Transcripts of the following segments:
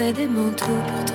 fait des manteaux. Pourtant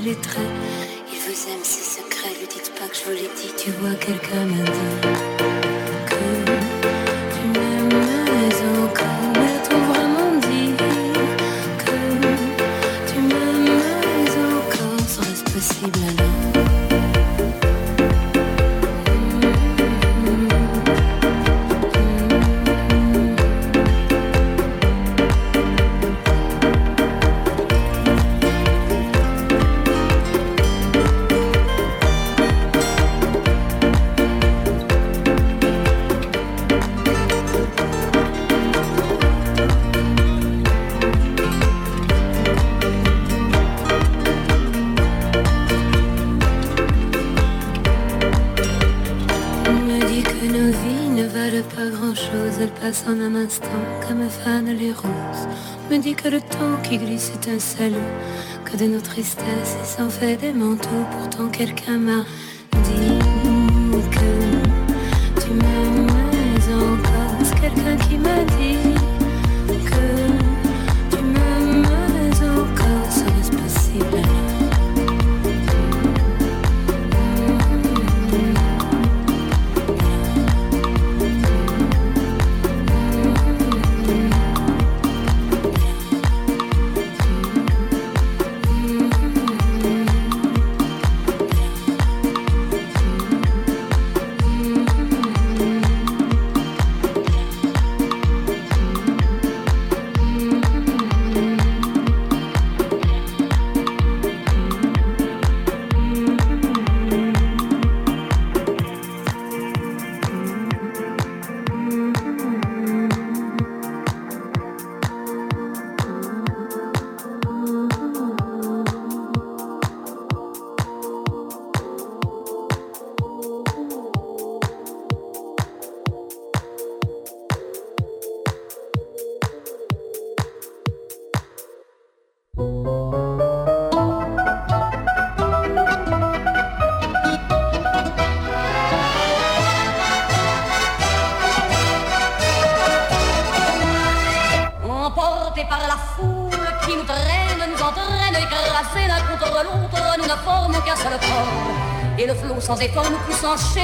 les traits. Il vous aime, ses secrets, lui dites pas que je vous l'ai dit, tu vois, quelqu'un m'a dit. Qui glisse salaud, que de nos tristesses il s'en fait des manteaux. Pourtant quelqu'un m'a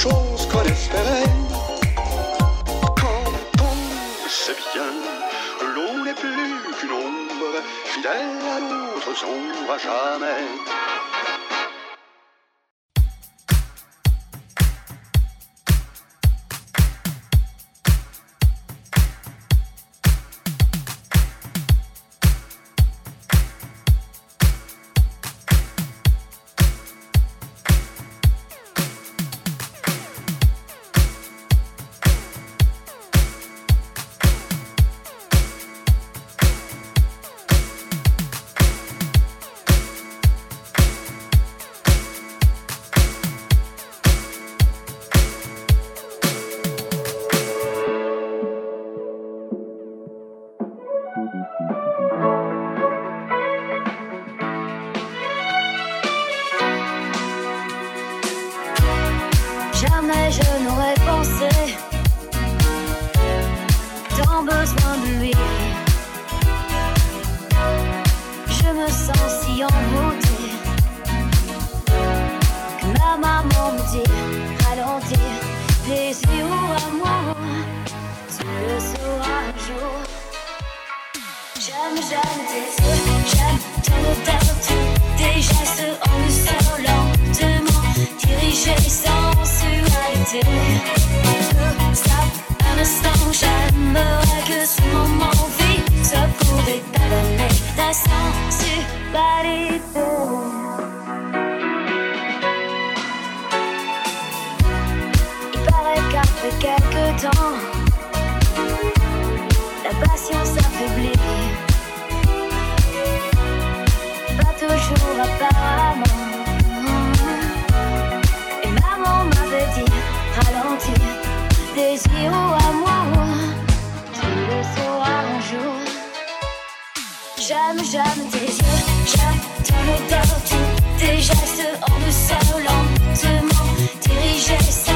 chose qu'on espérait. Quand on sait bien, l'eau n'est plus qu'une ombre, fidèle à l'autre sombre à jamais. J'aime tes yeux, j'attends l'odeur du dégeste en me seul lentement diriger.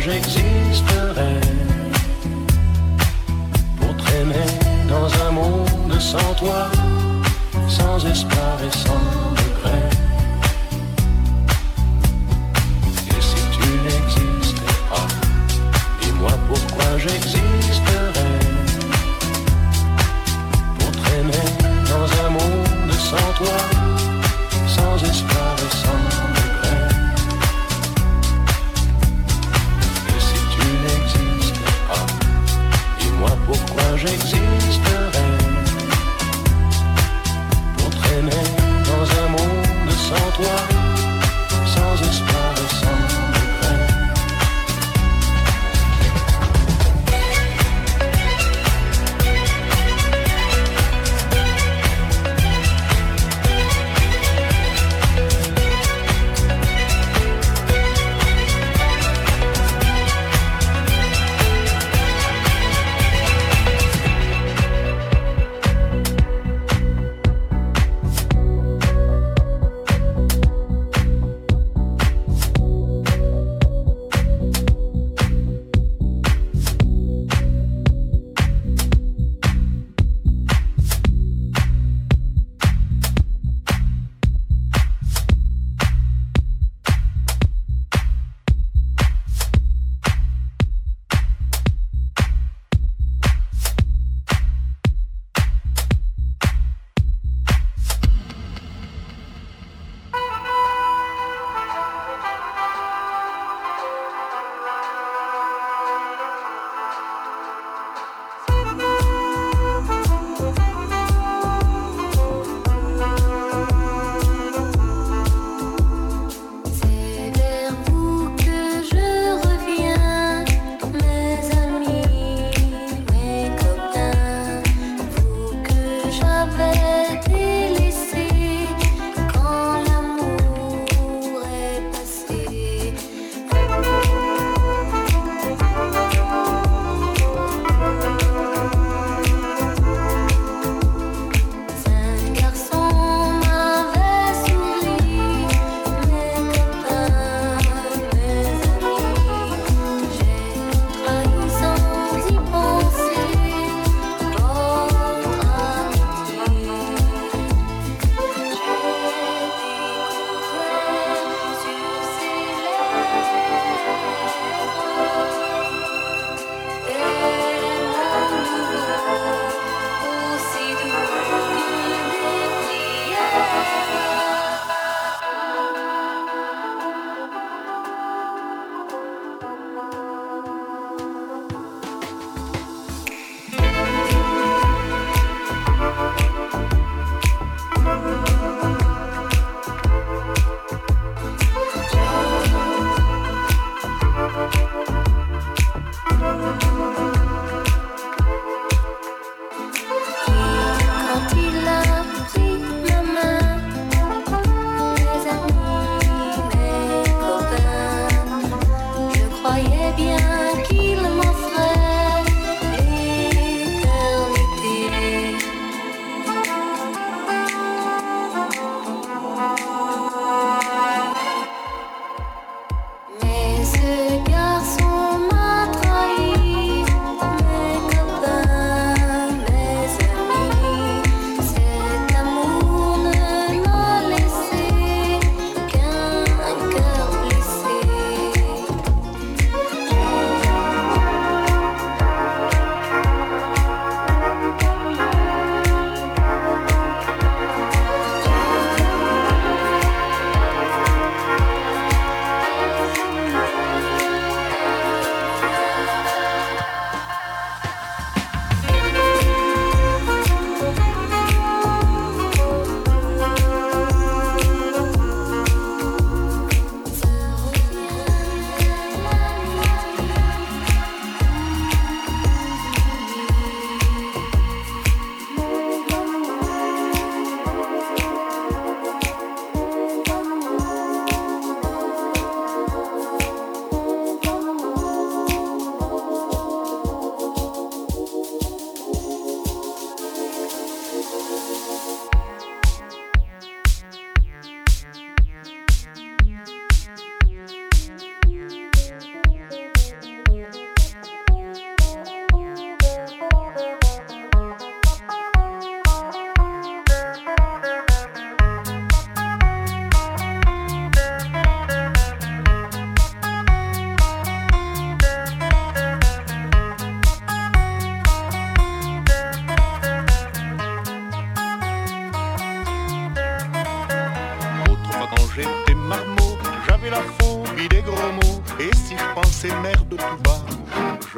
j'existerai pour t'aimer dans un monde sans toi, sans espoir et sans regret. Et si tu n'existais pas, dis-moi pourquoi j'existe.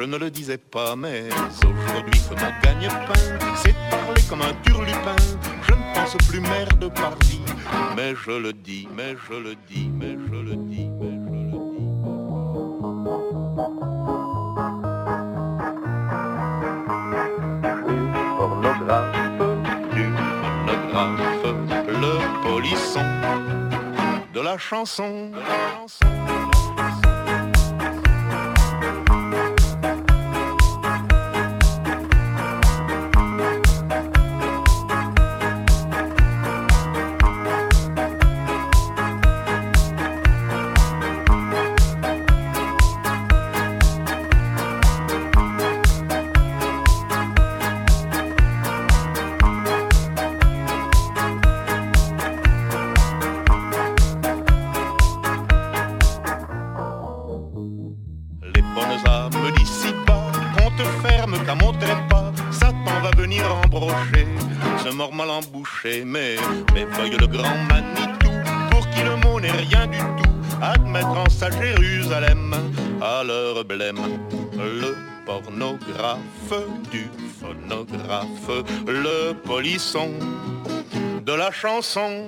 Je ne le disais pas, mais aujourd'hui que mon gagne-pain, c'est parler comme un turlupin. Je ne pense plus merde partie, mais je le dis, mais je le dis, mais je le dis, mais je le dis. Du pornographe, du phonographe, le polisson chanson. La chanson. Mais feuille le grand Manitou, pour qui le mot n'est rien du tout, admettre en sa Jérusalem à leur blême le pornographe du phonographe, le polisson. De la chanson.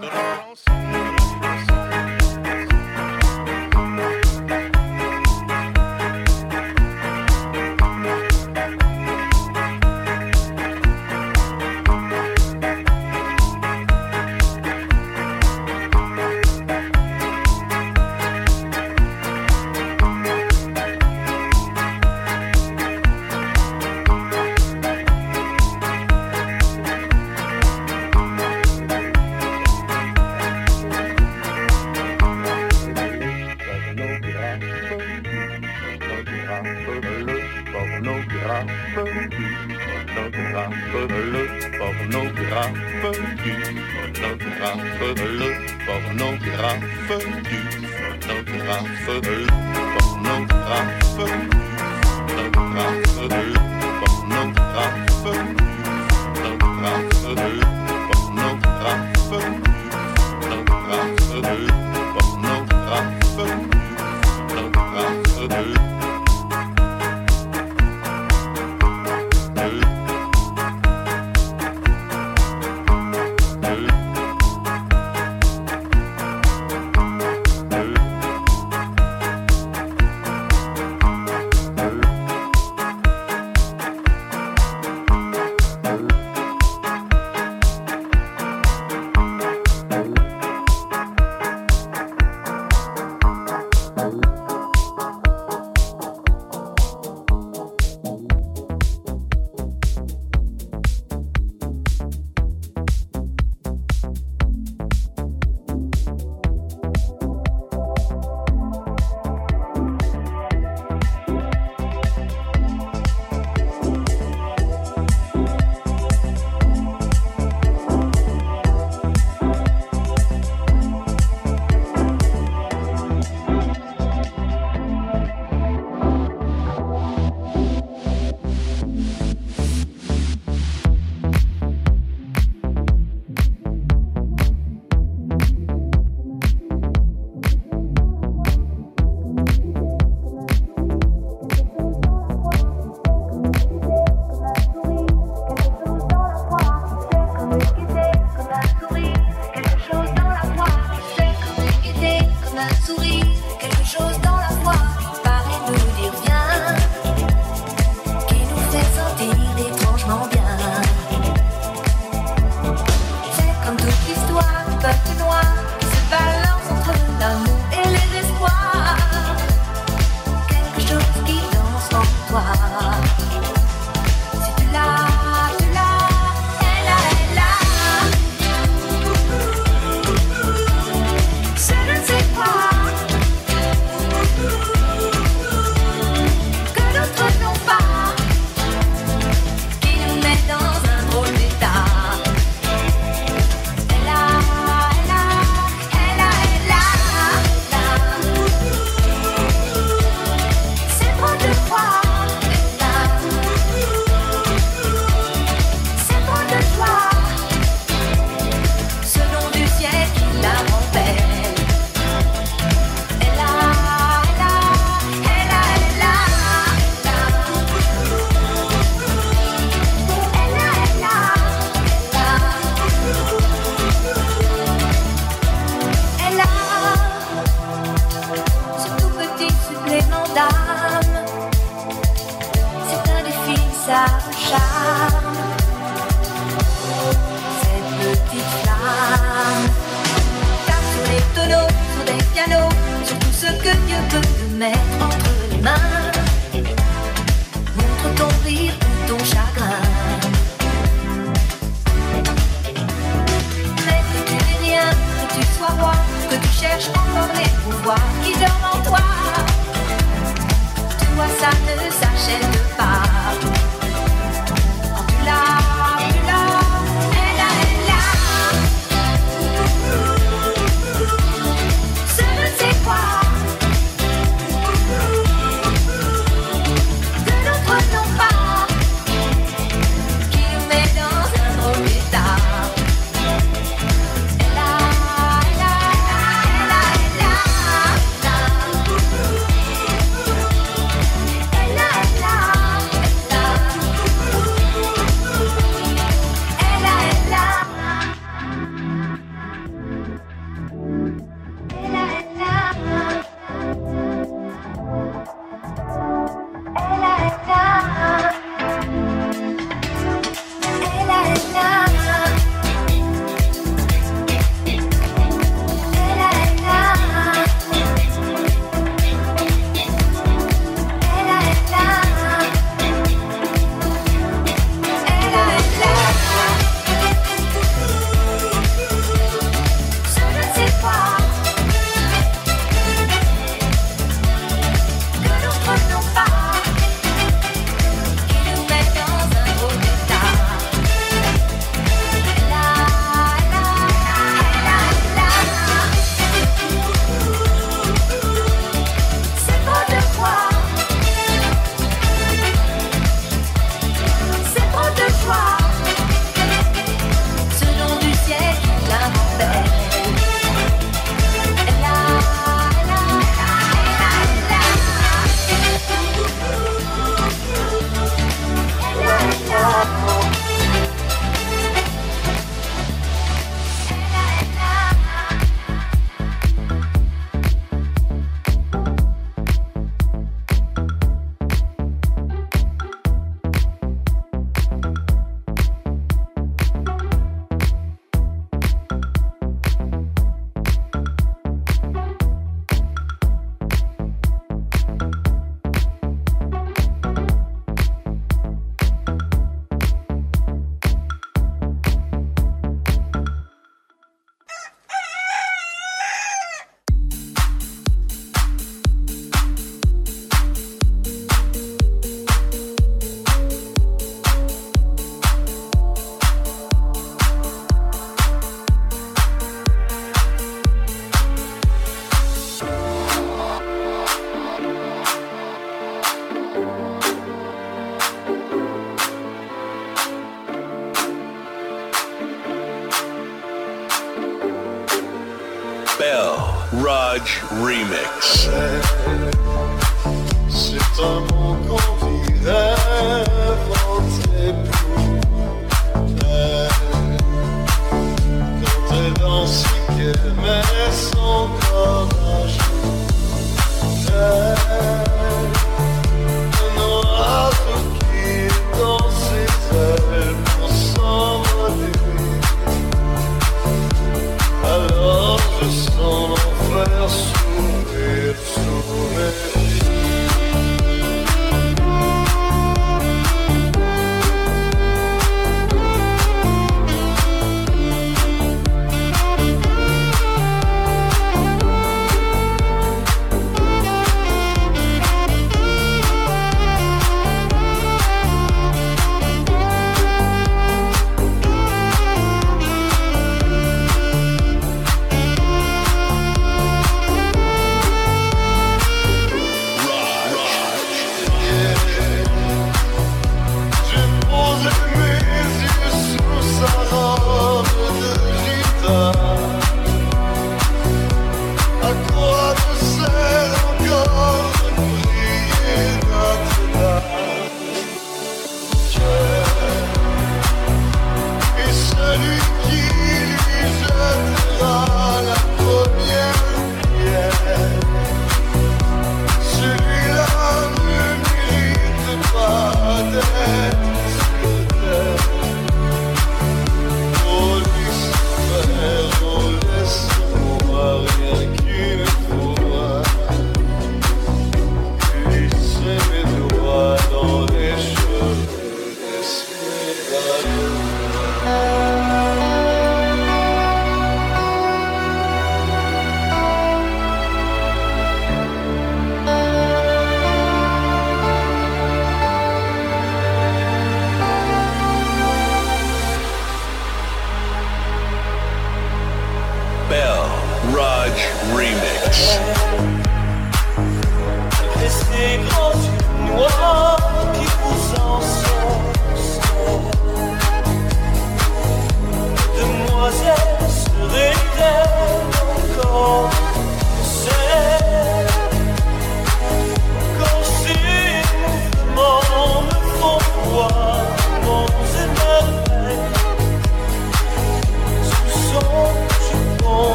met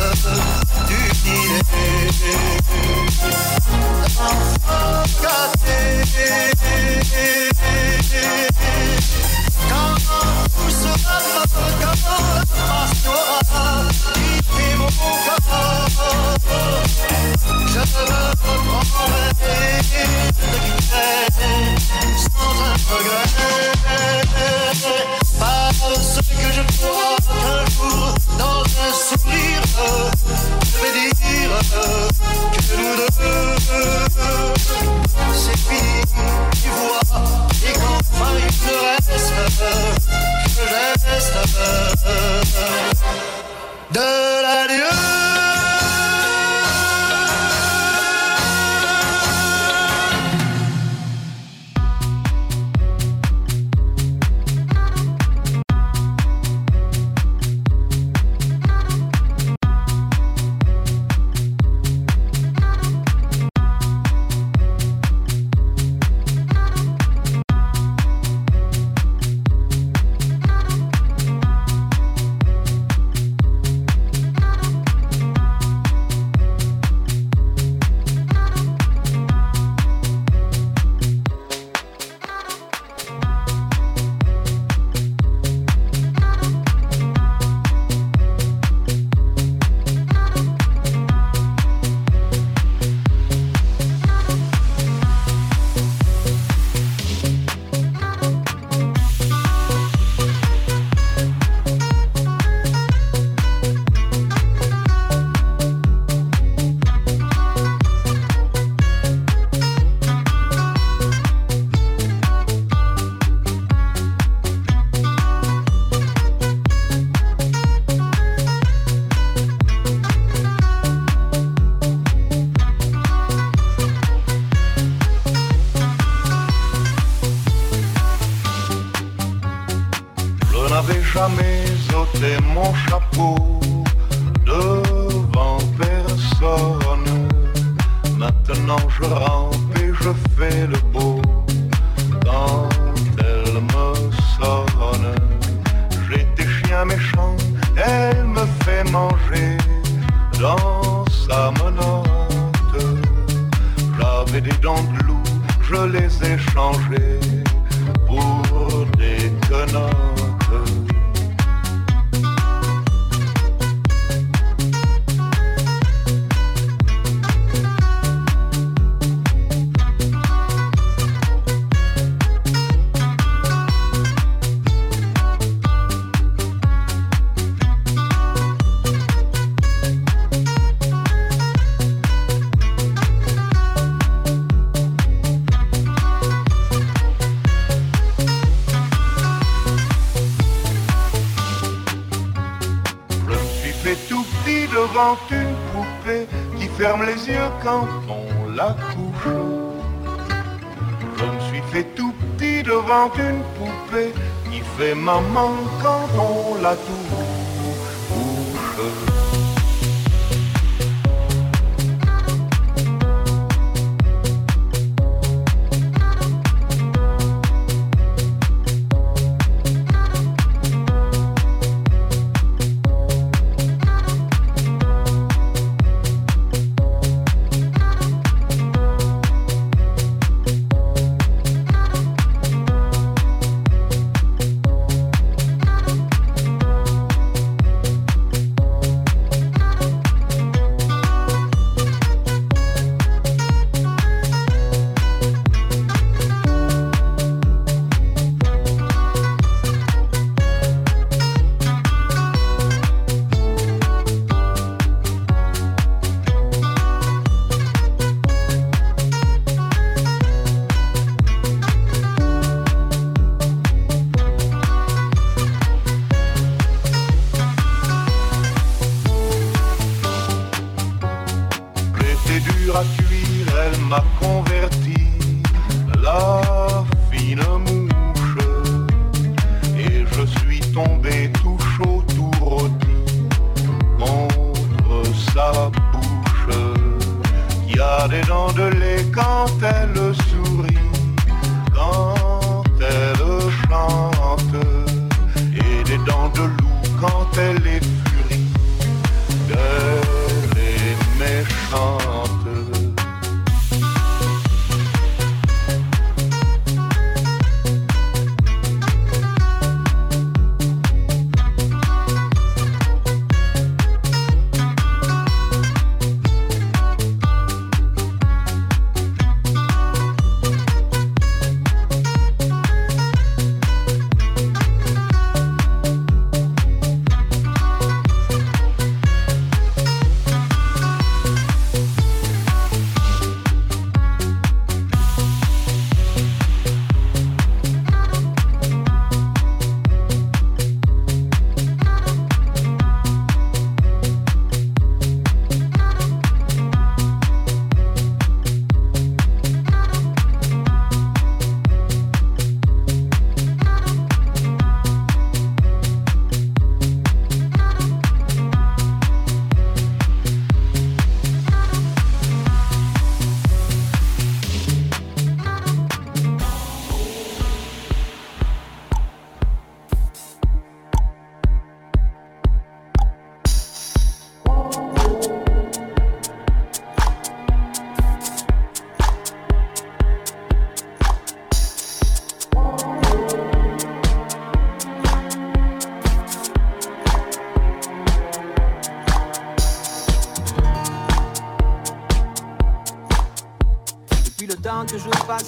love.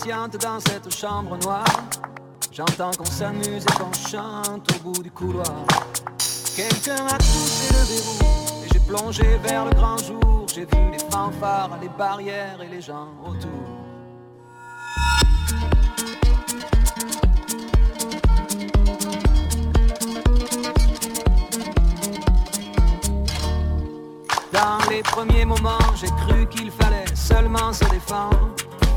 Dans cette chambre noire. J'entends qu'on s'amuse et qu'on chante au bout du couloir. Quelqu'un a touché le verrou et j'ai plongé vers le grand jour. J'ai vu les fanfares, les barrières et les gens autour. Dans les premiers moments, j'ai cru qu'il fallait seulement se défendre.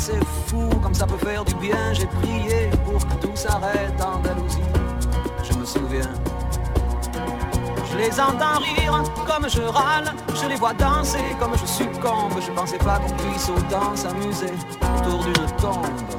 C'est fou comme ça peut faire du bien. J'ai prié pour que tout s'arrête en Andalousie. Je me souviens. Je les entends rire comme je râle, je les vois danser comme je succombe. Je pensais pas qu'on puisse autant s'amuser autour d'une tombe.